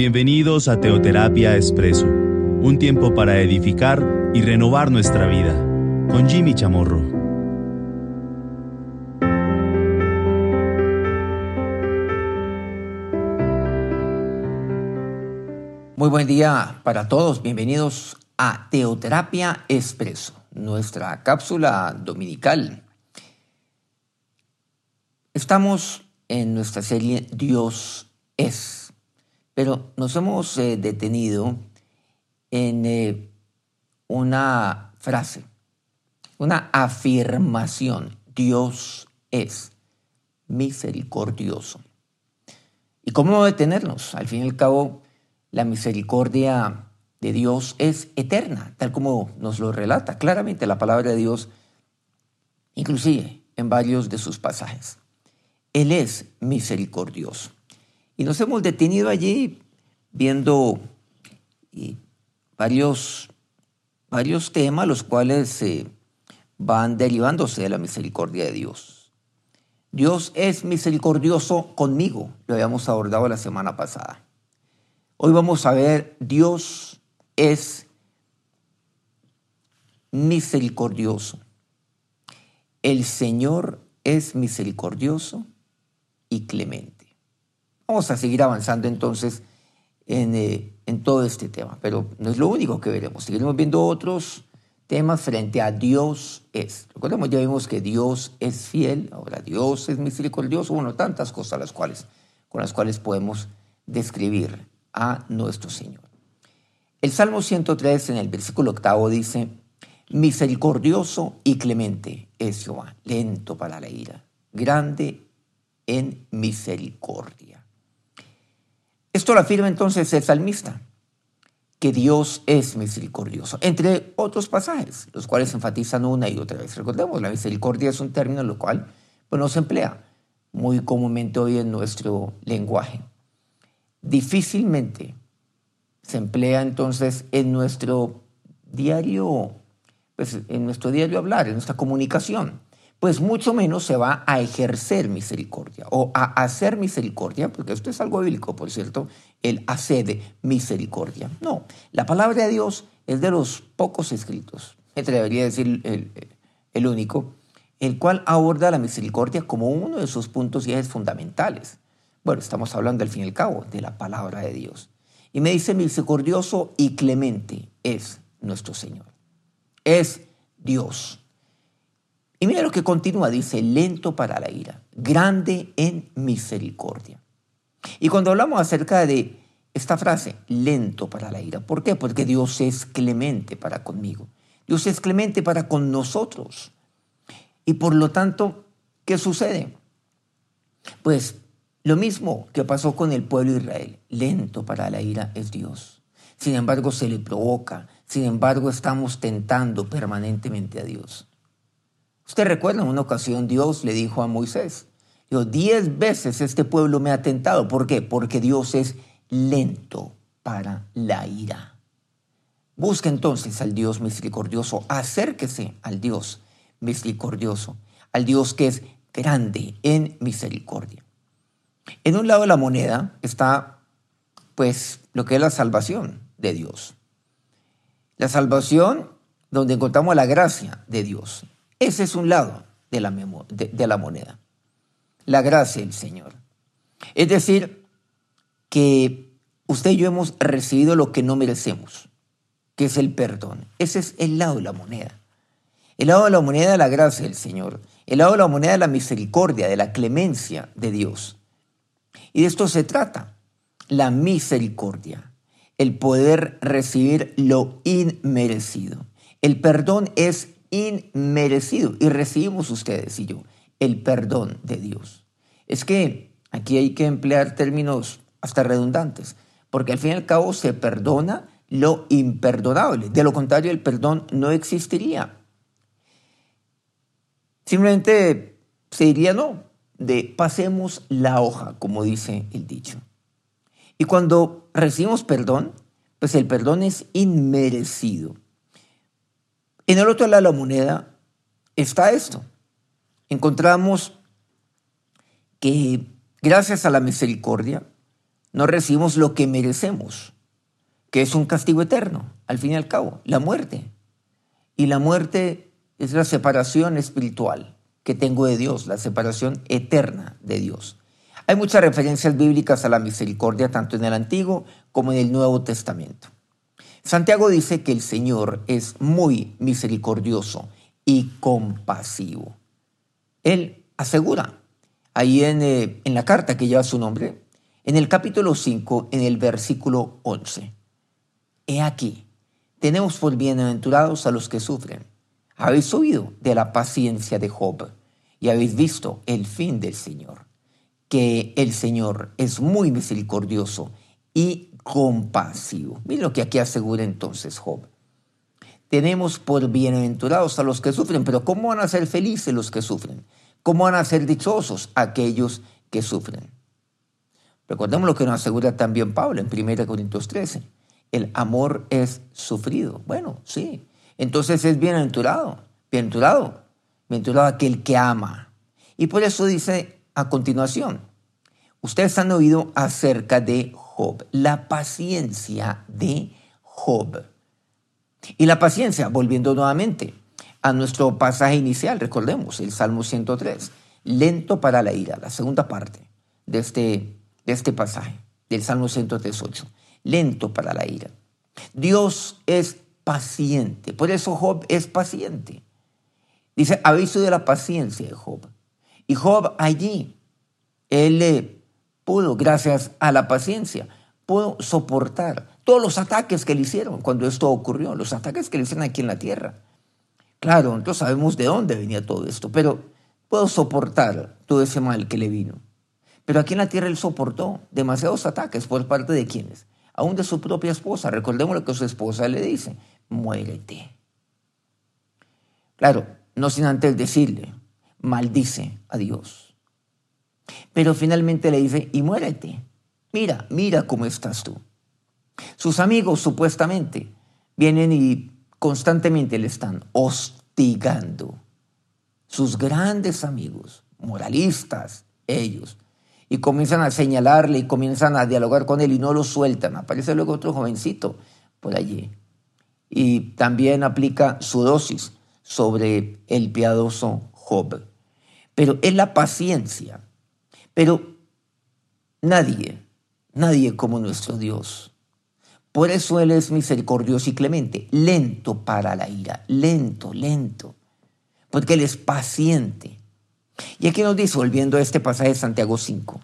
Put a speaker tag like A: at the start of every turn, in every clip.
A: Bienvenidos a Teoterapia Expreso, un tiempo para edificar y renovar nuestra vida, con Jimmy Chamorro.
B: Muy buen día para todos, bienvenidos a Teoterapia Expreso, nuestra cápsula dominical. Estamos en nuestra serie Dios es pero nos hemos eh, detenido en eh, una frase, una afirmación. Dios es misericordioso. ¿Y cómo no detenernos? Al fin y al cabo, la misericordia de Dios es eterna, tal como nos lo relata claramente la palabra de Dios, inclusive en varios de sus pasajes. Él es misericordioso. Y nos hemos detenido allí viendo varios, varios temas, los cuales eh, van derivándose de la misericordia de Dios. Dios es misericordioso conmigo, lo habíamos abordado la semana pasada. Hoy vamos a ver, Dios es misericordioso. El Señor es misericordioso y clemente. Vamos a seguir avanzando entonces eh, en, todo este tema, pero no es lo único que veremos. Seguiremos viendo otros temas frente a Dios es. Recordemos, ya vimos que Dios es fiel, ahora Dios es misericordioso, bueno, tantas cosas las cuales, con las cuales podemos describir a nuestro Señor. El Salmo 103 en el versículo octavo dice, misericordioso y clemente es Jehová, lento para la ira, grande en misericordia. Esto lo afirma entonces el salmista, que Dios es misericordioso, entre otros pasajes, los cuales enfatizan una y otra vez. Recordemos, la misericordia es un término lo cual pues, no se emplea muy comúnmente hoy en nuestro lenguaje. Difícilmente se emplea entonces en nuestro diario, pues en nuestro diario hablar, en nuestra comunicación pues mucho menos se va a ejercer misericordia o a hacer misericordia, porque esto es algo bíblico, por cierto, el hacer misericordia. No, la palabra de Dios es de los pocos escritos, me atrevería decir el, el único, el cual aborda la misericordia como uno de sus puntos y ejes fundamentales. Bueno, estamos hablando al fin y al cabo de la palabra de Dios. Y me dice misericordioso y clemente es nuestro Señor. Es Dios. Y mira lo que continúa, dice, lento para la ira, grande en misericordia. Y cuando hablamos acerca de esta frase, lento para la ira, ¿por qué? Porque Dios es clemente para conmigo. Dios es clemente para con nosotros. Y por lo tanto, ¿qué sucede? Pues lo mismo que pasó con el pueblo de Israel, lento para la ira es Dios. Sin embargo, se le provoca, sin embargo, estamos tentando permanentemente a Dios. Usted recuerda, en una ocasión Dios le dijo a Moisés, dijo, diez veces este pueblo me ha tentado. ¿Por qué? Porque Dios es lento para la ira. Busque entonces al Dios misericordioso, acérquese al Dios misericordioso, al Dios que es grande en misericordia. En un lado de la moneda está pues lo que es la salvación de Dios. La salvación donde encontramos la gracia de Dios. Ese es un lado de la, moneda. La gracia del Señor. Es decir, que usted y yo hemos recibido lo que no merecemos, que es el perdón. Ese es el lado de la moneda. El lado de la moneda de la gracia del Señor. El lado de la moneda de la misericordia, de la clemencia de Dios. Y de esto se trata, la misericordia, el poder recibir lo inmerecido. El perdón es inmerecido y recibimos ustedes y yo el perdón de Dios. Es que aquí hay que emplear términos hasta redundantes, porque al fin y al cabo se perdona lo imperdonable. De lo contrario, el perdón no existiría. Simplemente se diría no, de pasemos la hoja, como dice el dicho. Y cuando recibimos perdón, pues el perdón es inmerecido. En el otro lado de la moneda está esto. Encontramos que gracias a la misericordia, no recibimos lo que merecemos, que es un castigo eterno, al fin y al cabo, la muerte. Y la muerte es la separación espiritual que tengo de Dios, la separación eterna de Dios. Hay muchas referencias bíblicas a la misericordia tanto en el Antiguo como en el Nuevo Testamento. Santiago dice que el Señor es muy misericordioso y compasivo. Él asegura ahí en, eh, en la carta que lleva su nombre, en el capítulo 5, en el versículo 11. He aquí, tenemos por bienaventurados a los que sufren. Habéis oído de la paciencia de Job y habéis visto el fin del Señor, que el Señor es muy misericordioso y compasivo. Miren lo que aquí asegura entonces Job. Tenemos por bienaventurados a los que sufren, pero ¿cómo van a ser felices los que sufren? ¿Cómo van a ser dichosos aquellos que sufren? Recordemos lo que nos asegura también Pablo en 1 Corintios 13. El amor es sufrido. Bueno, sí. Entonces es bienaventurado. Bienaventurado. Bienaventurado aquel que ama. Y por eso dice a continuación, ustedes han oído acerca de La paciencia de Job. Y la paciencia, volviendo nuevamente a nuestro pasaje inicial, recordemos el Salmo 103, lento para la ira, la segunda parte de este de este pasaje, del Salmo 138. Lento para la ira. Dios es paciente. Por eso Job es paciente. Dice, aviso de la paciencia de Job. Y Job allí, él pudo, gracias a la paciencia, pudo soportar todos los ataques que le hicieron cuando esto ocurrió, los ataques que le hicieron aquí en la tierra. Claro, nosotros sabemos de dónde venía todo esto, pero puedo soportar todo ese mal que le vino. Pero aquí en la tierra él soportó demasiados ataques por parte de quienes, aún de su propia esposa. Recordemos lo que su esposa le dice, muérete. Claro, no sin antes decirle, maldice a Dios. Pero finalmente le dice, y muérete. Mira, mira cómo estás tú. Sus amigos supuestamente vienen y constantemente le están hostigando. Sus grandes amigos, moralistas, ellos, y comienzan a señalarle y comienzan a dialogar con él y no lo sueltan. Aparece luego otro jovencito por allí. Y también aplica su dosis sobre el piadoso Job. Pero es la paciencia. Pero nadie, nadie como nuestro Dios. Por eso Él es misericordioso y clemente, lento para la ira, lento, lento, porque Él es paciente. Y aquí nos dice, volviendo a este pasaje de Santiago 5,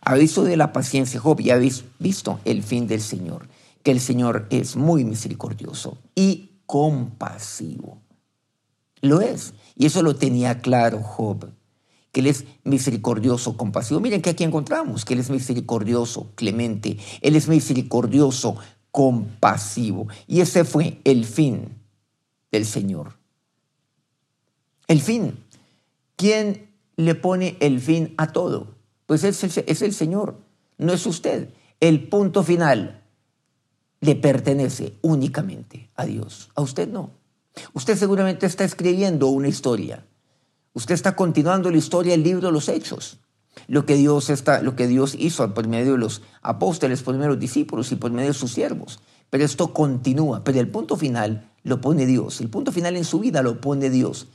B: aviso de la paciencia, Job, y habéis visto el fin del Señor, que el Señor es muy misericordioso y compasivo. Lo es. Y eso lo tenía claro Job, que Él es misericordioso, compasivo. Miren que aquí encontramos que Él es misericordioso, clemente. Él es misericordioso, compasivo. Y ese fue el fin del Señor. El fin. ¿Quién le pone el fin a todo. Pues es el, es el Señor, no es usted. El punto final le pertenece únicamente a Dios, a usted no. Usted seguramente está escribiendo una historia. Usted está continuando la historia del libro de los hechos. Lo que Dios, está, lo que Dios hizo por medio de los apóstoles, por medio de los discípulos y por medio de sus siervos. Pero esto continúa. Pero el punto final lo pone Dios. El punto final en su vida lo pone Dios.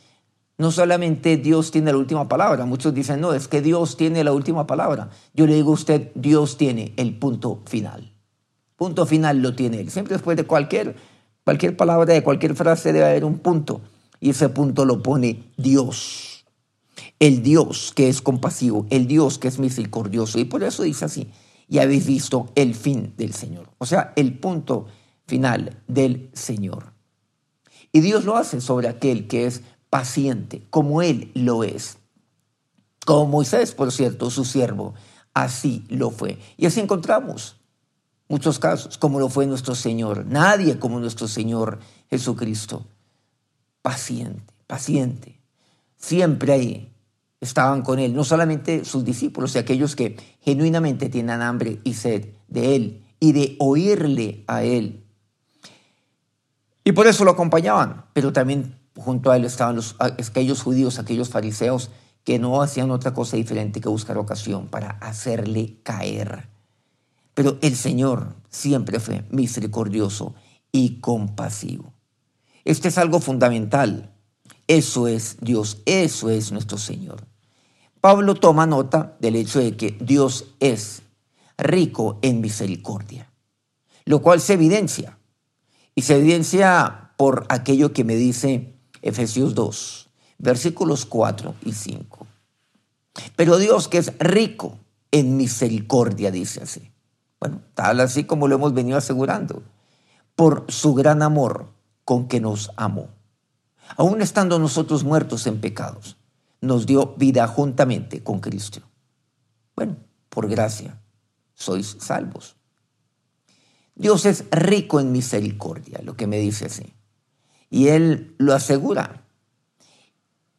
B: No solamente Dios tiene la última palabra, muchos dicen, no, es que Dios tiene la última palabra. Yo le digo a usted, Dios tiene el punto final. Punto final lo tiene Él. Siempre después de cualquier, cualquier palabra, de cualquier frase debe haber un punto. Y ese punto lo pone Dios. El Dios que es compasivo, el Dios que es misericordioso. Y por eso dice así, y habéis visto el fin del Señor. O sea, el punto final del Señor. Y Dios lo hace sobre aquel que es paciente, como Él lo es. Como Moisés, por cierto, su siervo, así lo fue. Y así encontramos muchos casos, como lo fue nuestro Señor. Nadie como nuestro Señor Jesucristo. Paciente, paciente. Siempre ahí estaban con Él, no solamente sus discípulos y aquellos que genuinamente tienen hambre y sed de Él y de oírle a Él. Y por eso lo acompañaban, pero también junto a él estaban los, aquellos judíos, aquellos fariseos que no hacían otra cosa diferente que buscar ocasión para hacerle caer. Pero el Señor siempre fue misericordioso y compasivo. Este es algo fundamental. Eso es Dios, eso es nuestro Señor. Pablo toma nota del hecho de que Dios es rico en misericordia, lo cual se evidencia. Y se evidencia por aquello que me dice Efesios 2, versículos 4 y 5. Pero Dios que es rico en misericordia, dice así. Bueno, tal así como lo hemos venido asegurando, por su gran amor con que nos amó. Aún estando nosotros muertos en pecados, nos dio vida juntamente con Cristo. Bueno, por gracia, sois salvos. Dios es rico en misericordia, lo que me dice así. Y Él lo asegura.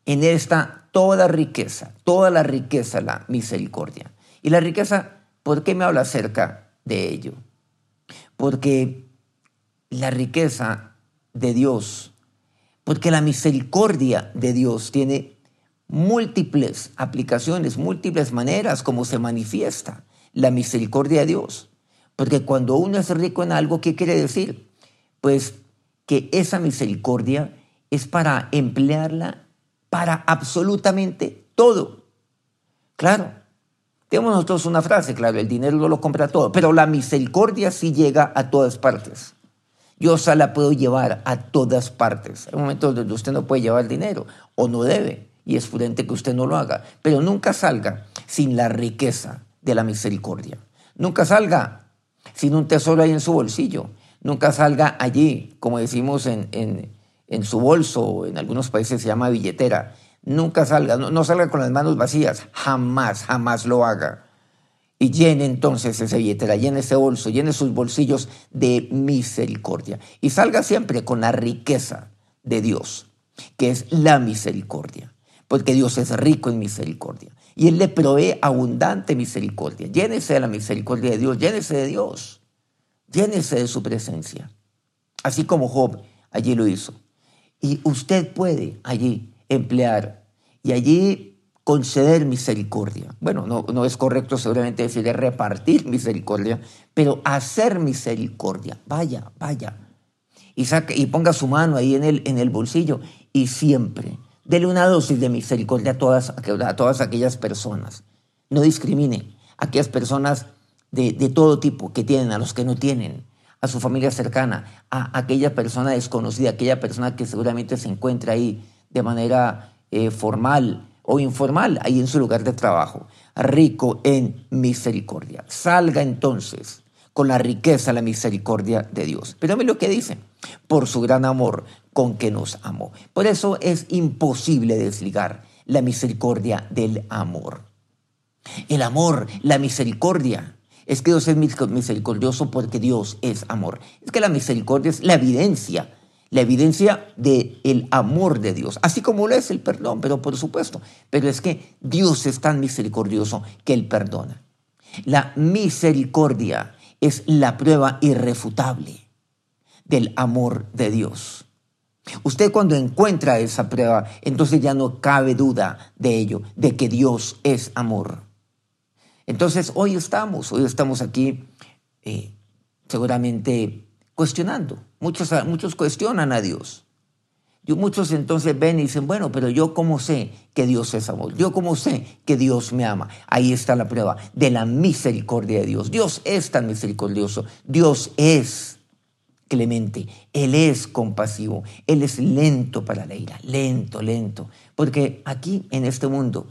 B: En Él está toda riqueza, toda la riqueza, la misericordia. Y la riqueza, ¿por qué me habla acerca de ello? Porque la riqueza de Dios, porque la misericordia de Dios tiene múltiples aplicaciones, múltiples maneras como se manifiesta la misericordia de Dios. Porque cuando uno es rico en algo, ¿qué quiere decir? Pues que esa misericordia es para emplearla para absolutamente todo. Claro, tenemos nosotros una frase, claro, el dinero no lo compra todo, pero la misericordia sí llega a todas partes. Yo se la puedo llevar a todas partes. Hay momentos donde usted no puede llevar dinero o no debe, y es prudente que usted no lo haga, pero nunca salga sin la riqueza de la misericordia. Nunca salga sin un tesoro ahí en su bolsillo. Nunca salga allí, como decimos en, en, su bolso, en algunos países se llama billetera. Nunca salga, no, no salga con las manos vacías, jamás, jamás lo haga. Y llene entonces esa billetera, llene ese bolso, llene sus bolsillos de misericordia. Y salga siempre con la riqueza de Dios, que es la misericordia, porque Dios es rico en misericordia y Él le provee abundante misericordia. Llénese de la misericordia de Dios, llénese de Dios, llénese de su presencia, así como Job allí lo hizo. Y usted puede allí emplear y allí conceder misericordia. Bueno, no, no es correcto seguramente decir repartir misericordia, pero hacer misericordia. Vaya, vaya. Y, saque, y ponga su mano ahí en el, en el bolsillo y siempre Dele una dosis de misericordia a todas, a todas aquellas personas. No discrimine a aquellas personas de, todo tipo que tienen, a los que no tienen, a su familia cercana, a aquella persona desconocida, aquella persona que seguramente se encuentra ahí de manera eh, formal o informal, ahí en su lugar de trabajo, rico en misericordia. Salga entonces con la riqueza, la misericordia de Dios. Pero lo que dice, por su gran amor con que nos amó. Por eso es imposible desligar la misericordia del amor. El amor, la misericordia. Es que Dios es misericordioso porque Dios es amor. Es que la misericordia es la evidencia, la evidencia del el amor de Dios, así como lo es el perdón, pero por supuesto. Pero es que Dios es tan misericordioso que Él perdona. La misericordia es la prueba irrefutable del amor de Dios. Usted cuando encuentra esa prueba, entonces ya no cabe duda de ello, de que Dios es amor. Entonces hoy estamos, hoy estamos aquí eh, seguramente cuestionando. Muchos, muchos cuestionan a Dios. Y muchos entonces ven y dicen, bueno, pero yo cómo sé que Dios es amor, yo cómo sé que Dios me ama. Ahí está la prueba de la misericordia de Dios. Dios es tan misericordioso, Dios es clemente, Él es compasivo, Él es lento para la ira, lento, lento. Porque aquí en este mundo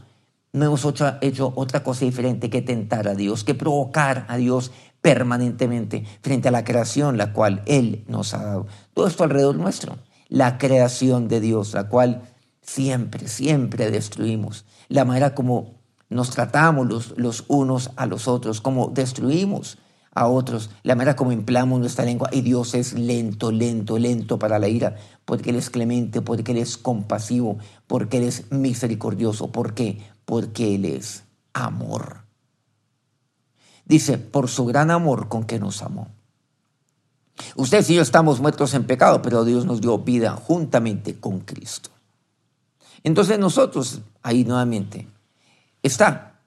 B: no hemos hecho otra cosa diferente que tentar a Dios, que provocar a Dios permanentemente frente a la creación la cual Él nos ha dado. Todo esto alrededor nuestro la creación de Dios, la cual siempre, siempre destruimos. La manera como nos tratamos los, los unos a los otros, como destruimos a otros, la manera como empleamos nuestra lengua. Y Dios es lento, lento, lento para la ira, porque Él es clemente, porque Él es compasivo, porque Él es misericordioso. ¿Por qué? Porque Él es amor. Dice, por su gran amor con que nos amó. Usted y yo estamos muertos en pecado, pero Dios nos dio vida juntamente con Cristo. Entonces nosotros, ahí nuevamente, está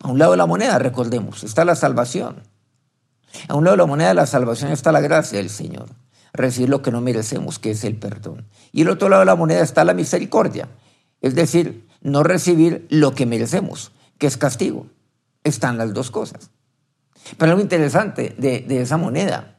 B: a un lado de la moneda, recordemos, está la salvación. A un lado de la moneda de la salvación está la gracia del Señor, recibir lo que no merecemos, que es el perdón. Y el otro lado de la moneda está la misericordia, es decir, no recibir lo que merecemos, que es castigo. Están las dos cosas. Pero algo interesante de, esa moneda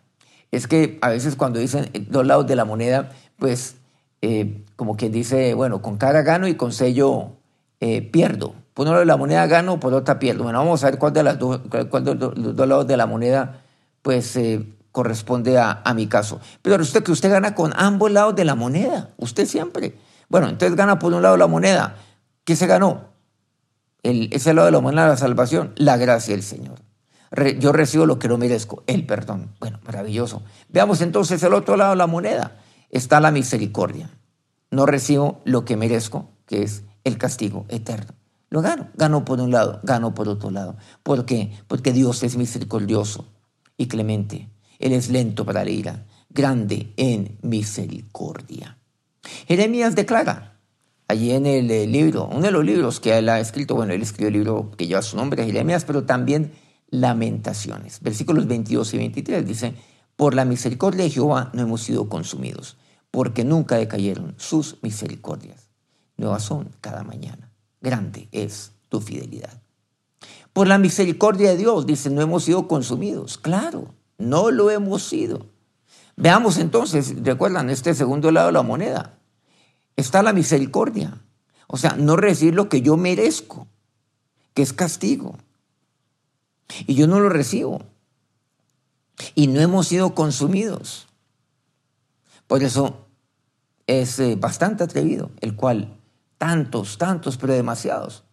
B: es que a veces cuando dicen dos lados de la moneda, pues eh, como quien dice, bueno, con cara gano y con sello eh, pierdo. Por un lado de la moneda gano, por otra pierdo. Bueno, vamos a ver cuál de, las dos, cuál de los dos lados de la moneda pues eh, corresponde a, mi caso. Pero usted que usted gana con ambos lados de la moneda, usted siempre. Bueno, entonces gana por un lado la moneda. ¿Qué se ganó? El, ese lado de la de la salvación, la gracia del Señor. yo recibo lo que no merezco, el perdón. Bueno, maravilloso. Veamos entonces el otro lado de la moneda. Está la misericordia. No recibo lo que merezco, que es el castigo eterno. Lo gano. Gano por un lado, gano por otro lado. ¿Por qué? Porque Dios es misericordioso y clemente. Él es lento para la ira, grande en misericordia. Jeremías declara, allí en el eh, libro, uno de los libros que él ha escrito, bueno, él escribió el libro que lleva su nombre, Jeremías, pero también Lamentaciones. Versículos 22 y 23 dice, por la misericordia de Jehová no hemos sido consumidos, porque nunca decayeron sus misericordias. Nuevas son cada mañana. Grande es tu fidelidad. Por la misericordia de Dios, dice, no hemos sido consumidos. Claro, no lo hemos sido. Veamos entonces, recuerdan, este segundo lado de la moneda. Está la misericordia. O sea, no recibir lo que yo merezco, que es castigo. Y yo no lo recibo. Y no hemos sido consumidos. Por eso es eh, bastante atrevido, el cual tantos, tantos, pero demasiados.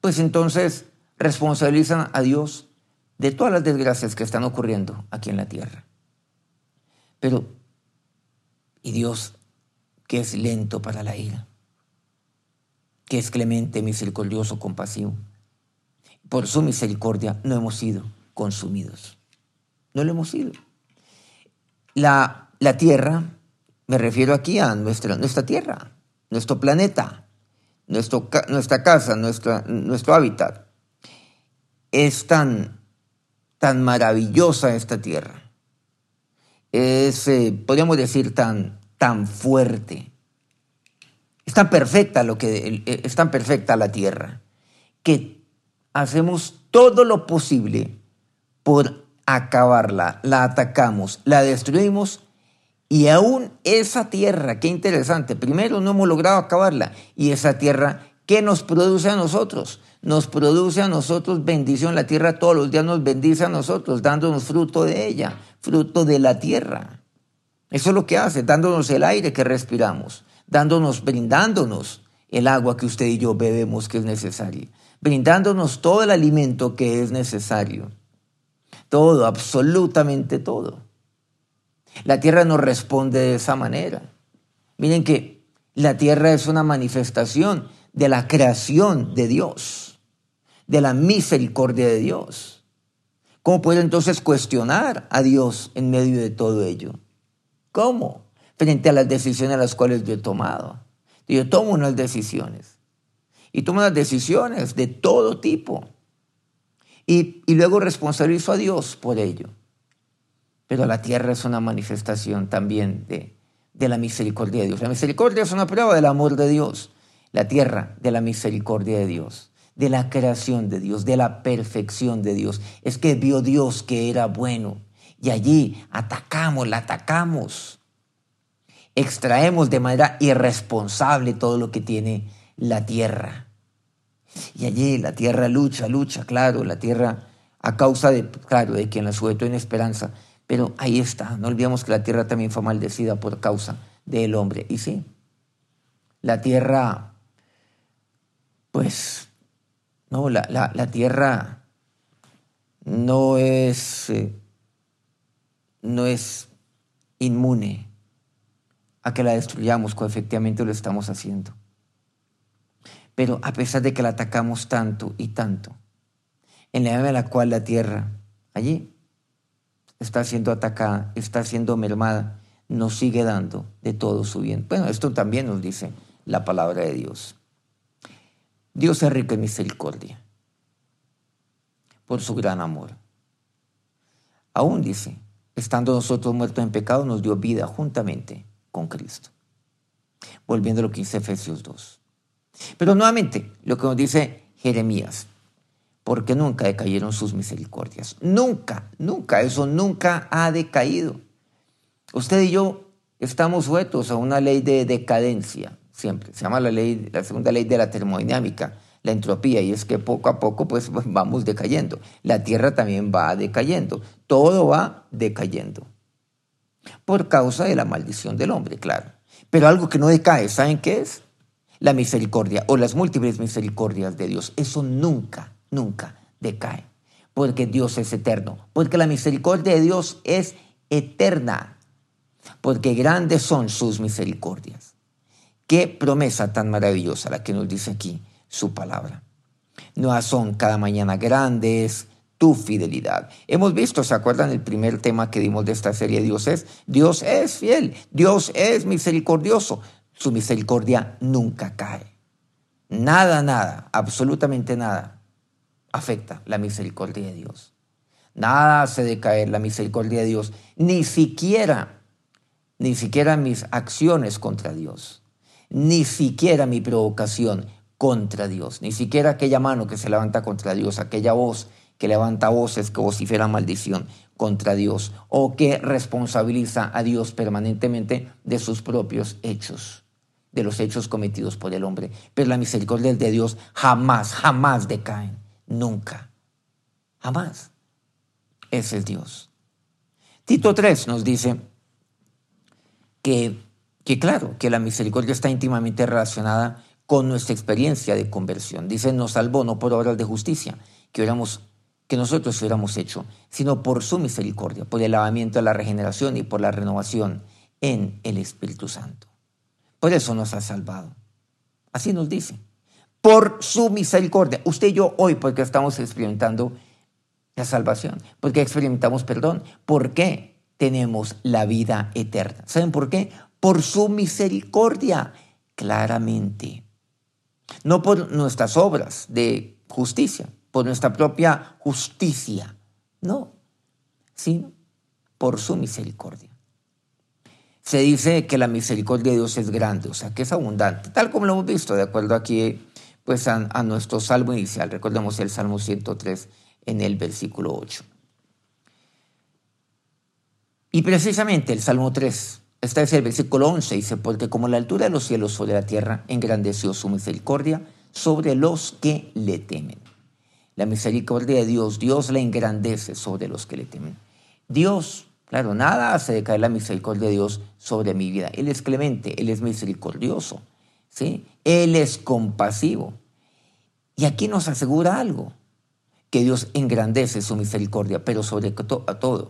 B: Pues entonces responsabilizan a Dios de todas las desgracias que están ocurriendo aquí en la tierra. Pero, y Dios, que es lento para la ira, que es clemente, misericordioso, compasivo, por su misericordia no hemos sido consumidos. No lo hemos sido. La, la tierra, me refiero aquí a nuestra, nuestra tierra, nuestro planeta, nuestro, nuestra casa, nuestro hábitat, es tan, tan maravillosa esta tierra. Es, eh, podríamos decir, tan, tan fuerte. Es tan perfecta lo que eh, es tan perfecta la tierra que hacemos todo lo posible por acabarla, la atacamos, la destruimos y aún esa tierra, qué interesante, primero no hemos logrado acabarla y esa tierra, ¿qué nos produce a nosotros? nos produce a nosotros bendición. La tierra todos los días nos bendice a nosotros, dándonos fruto de ella, fruto de la tierra. Eso es lo que hace, dándonos el aire que respiramos, dándonos, brindándonos el agua que usted y yo bebemos que es necesario, brindándonos todo el alimento que es necesario. Todo, absolutamente todo. La tierra nos responde de esa manera. Miren que la tierra es una manifestación de la creación de Dios de la misericordia de Dios. ¿Cómo puedo entonces cuestionar a Dios en medio de todo ello? ¿Cómo? Frente a las decisiones a las cuales yo he tomado. Yo tomo unas decisiones. Y tomo unas decisiones de todo tipo. Y, y luego responsabilizo a Dios por ello. Pero la tierra es una manifestación también de, de la misericordia de Dios. La misericordia es una prueba del amor de Dios. La tierra de la misericordia de Dios de la creación de Dios, de la perfección de Dios. Es que vio Dios que era bueno y allí atacamos, la atacamos. Extraemos de manera irresponsable todo lo que tiene la tierra. Y allí la tierra lucha, lucha, claro, la tierra a causa de, claro, de quien la sujetó en esperanza. Pero ahí está, no olvidemos que la tierra también fue maldecida por causa del hombre. Y sí, la tierra, pues no, la, tierra no es, eh, no es inmune a que la destruyamos, como efectivamente lo estamos haciendo. Pero a pesar de que la atacamos tanto y tanto, en la medida en la cual la tierra allí está siendo atacada, está siendo mermada, nos sigue dando de todo su bien. Bueno, esto también nos dice la palabra de Dios. Dios es rico en misericordia por su gran amor. Aún dice, estando nosotros muertos en pecado, nos dio vida juntamente con Cristo. Volviendo a lo que dice Efesios 2. Pero nuevamente, lo que nos dice Jeremías, porque nunca decayeron sus misericordias. Nunca, nunca, eso nunca ha decaído. Usted y yo estamos sujetos a una ley de decadencia, siempre. Se llama la, ley, la segunda ley de la termodinámica, la entropía, y es que poco a poco pues vamos decayendo. La Tierra también va decayendo, todo va decayendo. Por causa de la maldición del hombre, claro. Pero algo que no decae, ¿saben qué es? La misericordia o las múltiples misericordias de Dios. Eso nunca nunca decae, porque Dios es eterno, porque la misericordia de Dios es eterna, porque grandes son sus misericordias. Qué promesa tan maravillosa la que nos dice aquí su palabra. No son cada mañana grandes tu fidelidad. Hemos visto, ¿se acuerdan el primer tema que dimos de esta serie? Dios es, Dios es fiel, Dios es misericordioso. Su misericordia nunca cae. Nada, nada, absolutamente nada afecta la misericordia de Dios. Nada hace decaer la misericordia de Dios, ni siquiera, ni siquiera mis acciones contra Dios, ni siquiera mi provocación contra Dios, ni siquiera aquella mano que se levanta contra Dios, aquella voz que levanta voces que vocifera maldición contra Dios o que responsabiliza a Dios permanentemente de sus propios hechos, de los hechos cometidos por el hombre. Pero la misericordia de Dios jamás, jamás decaen nunca, jamás. Ese es Dios. Tito 3 nos dice que, que, claro, que la misericordia está íntimamente relacionada con nuestra experiencia de conversión. Dice, nos salvó no por obras de justicia que, que nosotros hubiéramos hecho, sino por su misericordia, por el lavamiento de la regeneración y por la renovación en el Espíritu Santo. Por eso nos ha salvado. Así nos dice por su misericordia. Usted y yo hoy, porque estamos experimentando la salvación, porque experimentamos perdón, ¿por qué tenemos la vida eterna? ¿Saben por qué? Por su misericordia, claramente. No por nuestras obras de justicia, por nuestra propia justicia, no, sino por su misericordia. Se dice que la misericordia de Dios es grande, o sea, que es abundante, tal como lo hemos visto, de acuerdo aquí pues a, nuestro salmo inicial. Recordemos el Salmo 103 en el versículo 8. Y precisamente el Salmo 3, este es el versículo 11, dice, porque como la altura de los cielos sobre la tierra, engrandeció su misericordia sobre los que le temen. La misericordia de Dios, Dios la engrandece sobre los que le temen. Dios, claro, nada hace decaer la misericordia de Dios sobre mi vida. Él es clemente, Él es misericordioso. ¿sí? Él es compasivo. Y aquí nos asegura algo, que Dios engrandece su misericordia, pero sobre todo, a todos,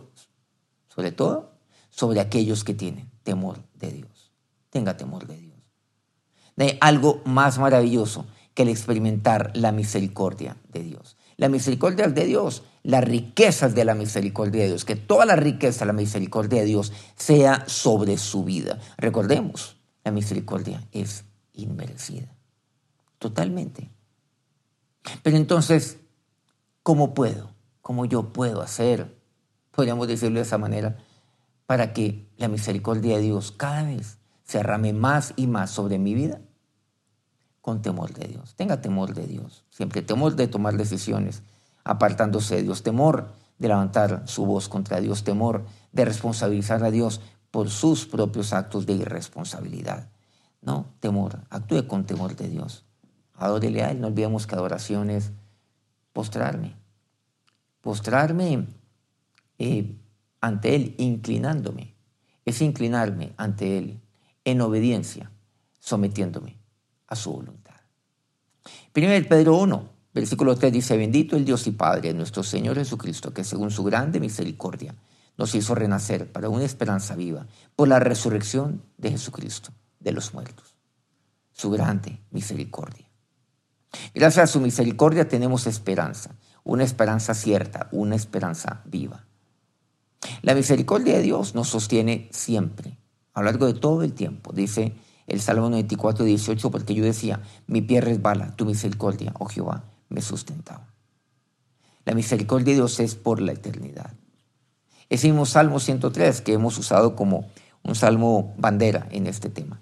B: sobre todo, sobre aquellos que tienen temor de Dios. Tenga temor de Dios. hay algo más maravilloso que el experimentar la misericordia de Dios. La misericordia de Dios, las riquezas de la misericordia de Dios, que toda la riqueza de la misericordia de Dios sea sobre su vida. Recordemos, la misericordia es inmerecida. Totalmente. Pero entonces, ¿cómo puedo? ¿Cómo yo puedo hacer? Podríamos decirlo de esa manera, para que la misericordia de Dios cada vez se arrame más y más sobre mi vida con temor de Dios. Tenga temor de Dios, siempre temor de tomar decisiones apartándose de Dios, temor de levantar su voz contra Dios, temor de responsabilizar a Dios por sus propios actos de irresponsabilidad. No, temor, actúe con temor de Dios. Adórele a Él, no olvidemos que adoración es postrarme. Postrarme eh, ante Él, inclinándome. Es inclinarme ante Él en obediencia, sometiéndome a su voluntad. Primero Pedro 1, versículo 3 dice, bendito el Dios y Padre nuestro Señor Jesucristo, que según su grande misericordia nos hizo renacer para una esperanza viva por la resurrección de Jesucristo de los muertos. Su grande misericordia. Gracias a su misericordia tenemos esperanza, una esperanza cierta, una esperanza viva. La misericordia de Dios nos sostiene siempre, a lo largo de todo el tiempo. Dice el Salmo 94, 18, porque yo decía, mi pie resbala, tu misericordia, oh Jehová, me sustentaba. La misericordia de Dios es por la eternidad. Ese mismo Salmo 103 que hemos usado como un salmo bandera en este tema.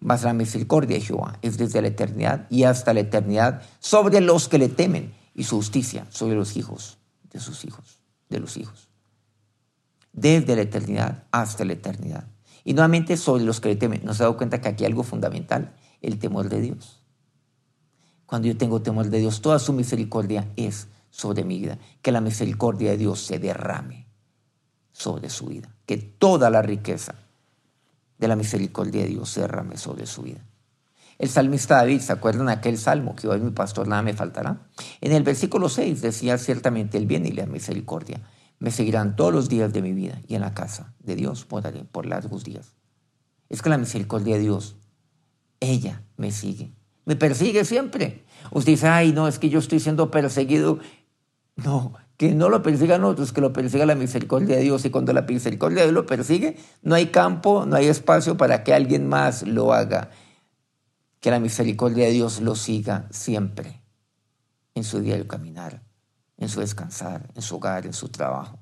B: Mas la misericordia de Jehová es desde la eternidad y hasta la eternidad sobre los que le temen y su justicia sobre los hijos de sus hijos, de los hijos. Desde la eternidad hasta la eternidad. Y nuevamente sobre los que le temen. Nos ha dado cuenta que aquí hay algo fundamental, el temor de Dios. Cuando yo tengo temor de Dios, toda su misericordia es sobre mi vida. Que la misericordia de Dios se derrame sobre su vida. Que toda la riqueza de la misericordia de Dios se derrame sobre su vida. El salmista David, ¿se acuerdan aquel salmo que hoy mi pastor nada me faltará? En el versículo 6 decía ciertamente el bien y la misericordia me seguirán todos los días de mi vida y en la casa de Dios moraré por largos días. Es que la misericordia de Dios, ella me sigue, me persigue siempre. Usted dice, ay, no, es que yo estoy siendo perseguido. No, que no lo persigan otros, que lo persiga la misericordia de Dios. Y cuando la misericordia de Dios lo persigue, no hay campo, no hay espacio para que alguien más lo haga. Que la misericordia de Dios lo siga siempre, en su día de caminar, en su descansar, en su hogar, en su trabajo,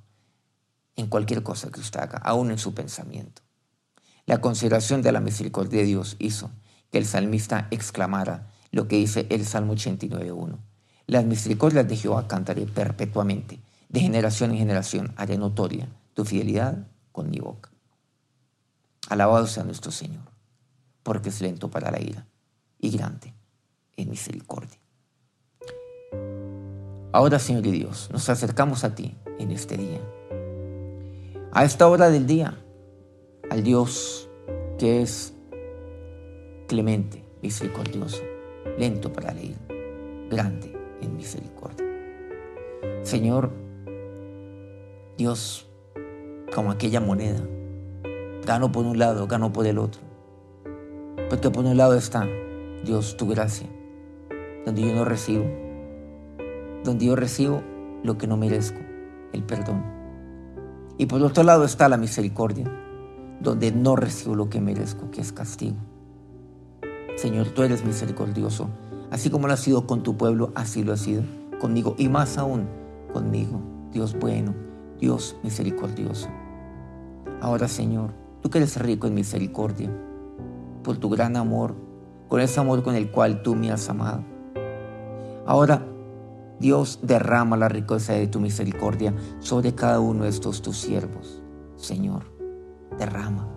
B: en cualquier cosa que usted haga, aún en su pensamiento. La consideración de la misericordia de Dios hizo que el salmista exclamara lo que dice el Salmo 89.1 las misericordias de Jehová cantaré perpetuamente. De generación en generación haré notoria tu fidelidad con mi boca. Alabado sea nuestro Señor, porque es lento para la ira y grande en misericordia. Ahora, Señor y Dios, nos acercamos a ti en este día. A esta hora del día, al Dios que es clemente, misericordioso, lento para ira, grande en misericordia. Señor, Dios, como aquella moneda, gano por un lado, gano por el otro. Porque por un lado está, Dios, tu gracia, donde yo no recibo, donde yo recibo lo que no merezco, el perdón. Y por otro lado está la misericordia, donde no recibo lo que merezco, que es castigo. Señor, tú eres misericordioso Así como lo has sido con tu pueblo, así lo has sido conmigo y más aún conmigo. Dios bueno, Dios misericordioso. Ahora, Señor, tú que eres rico en misericordia, por tu gran amor, con ese amor con el cual tú me has amado. Ahora, Dios derrama la riqueza de tu misericordia sobre cada uno de estos tus siervos. Señor, derrama.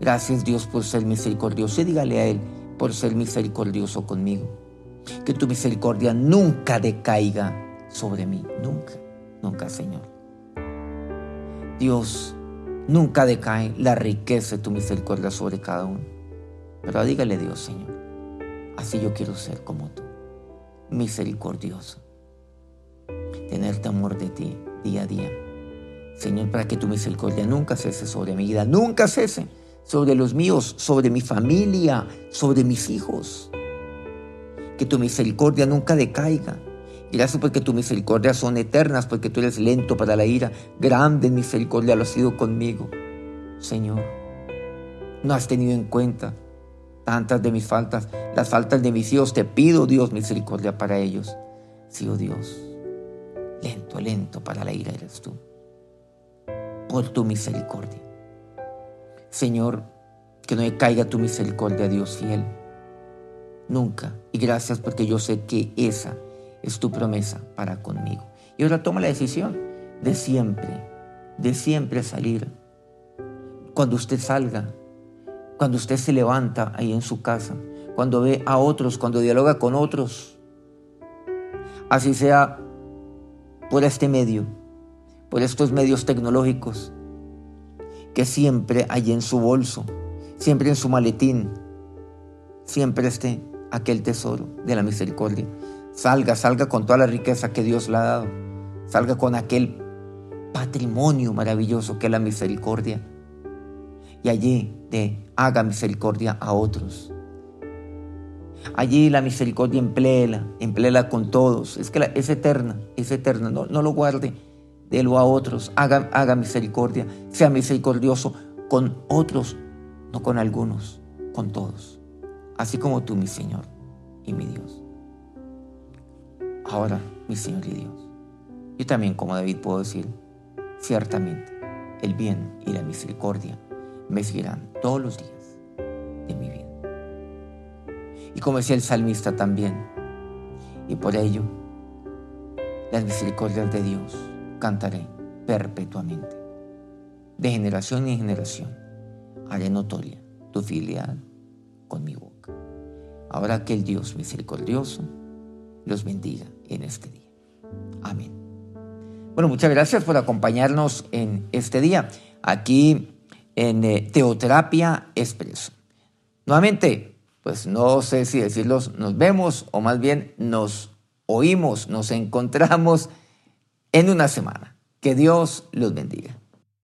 B: Gracias Dios por ser misericordioso. Y dígale a Él, por ser misericordioso conmigo. Que tu misericordia nunca decaiga sobre mí, nunca, nunca, Señor. Dios, nunca decae la riqueza de tu misericordia sobre cada uno. Pero dígale Dios, Señor, así yo quiero ser como tú, misericordioso. Tener temor de ti día a día. Señor, para que tu misericordia nunca cese sobre mi vida, nunca cese sobre los míos, sobre mi familia, sobre mis hijos. Que tu misericordia nunca decaiga. Gracias porque tu misericordia son eternas, porque tú eres lento para la ira. Grande misericordia lo has sido conmigo. Señor, no has tenido en cuenta tantas de mis faltas, las faltas de mis hijos. Te pido, Dios, misericordia para ellos. Sí, oh Dios, lento, lento para la ira eres tú. Por tu misericordia. Señor, que no me caiga tu misericordia, Dios fiel. Nunca. Y gracias porque yo sé que esa es tu promesa para conmigo. Y ahora toma la decisión de siempre, de siempre salir. Cuando usted salga, cuando usted se levanta ahí en su casa, cuando ve a otros, cuando dialoga con otros, así sea por este medio, por estos medios tecnológicos, que siempre hay en su bolso, siempre en su maletín, siempre esté aquel tesoro de la misericordia. Salga, salga con toda la riqueza que Dios le ha dado. Salga con aquel patrimonio maravilloso que es la misericordia. Y allí te haga misericordia a otros. Allí la misericordia empléela, empléela con todos. Es que es eterna, es eterna. No, lo guarde délo a otros, haga, haga misericordia, sea misericordioso con otros, no con algunos, con todos, así como tú, mi Señor y mi Dios. Ahora, mi Señor y Dios, yo también como David puedo decir, ciertamente el bien y la misericordia me seguirán todos los días de mi vida. Y como decía el salmista también, y por ello las misericordias de Dios cantaré perpetuamente. De generación en generación haré notoria tu fidelidad con mi boca. Ahora que el Dios misericordioso los bendiga en este día. Amén. Bueno, muchas gracias por acompañarnos en este día, aquí en eh, Teoterapia Expreso. Nuevamente, pues no sé si decirlos, nos vemos o más bien nos oímos, nos encontramos en una semana. Que Dios los bendiga.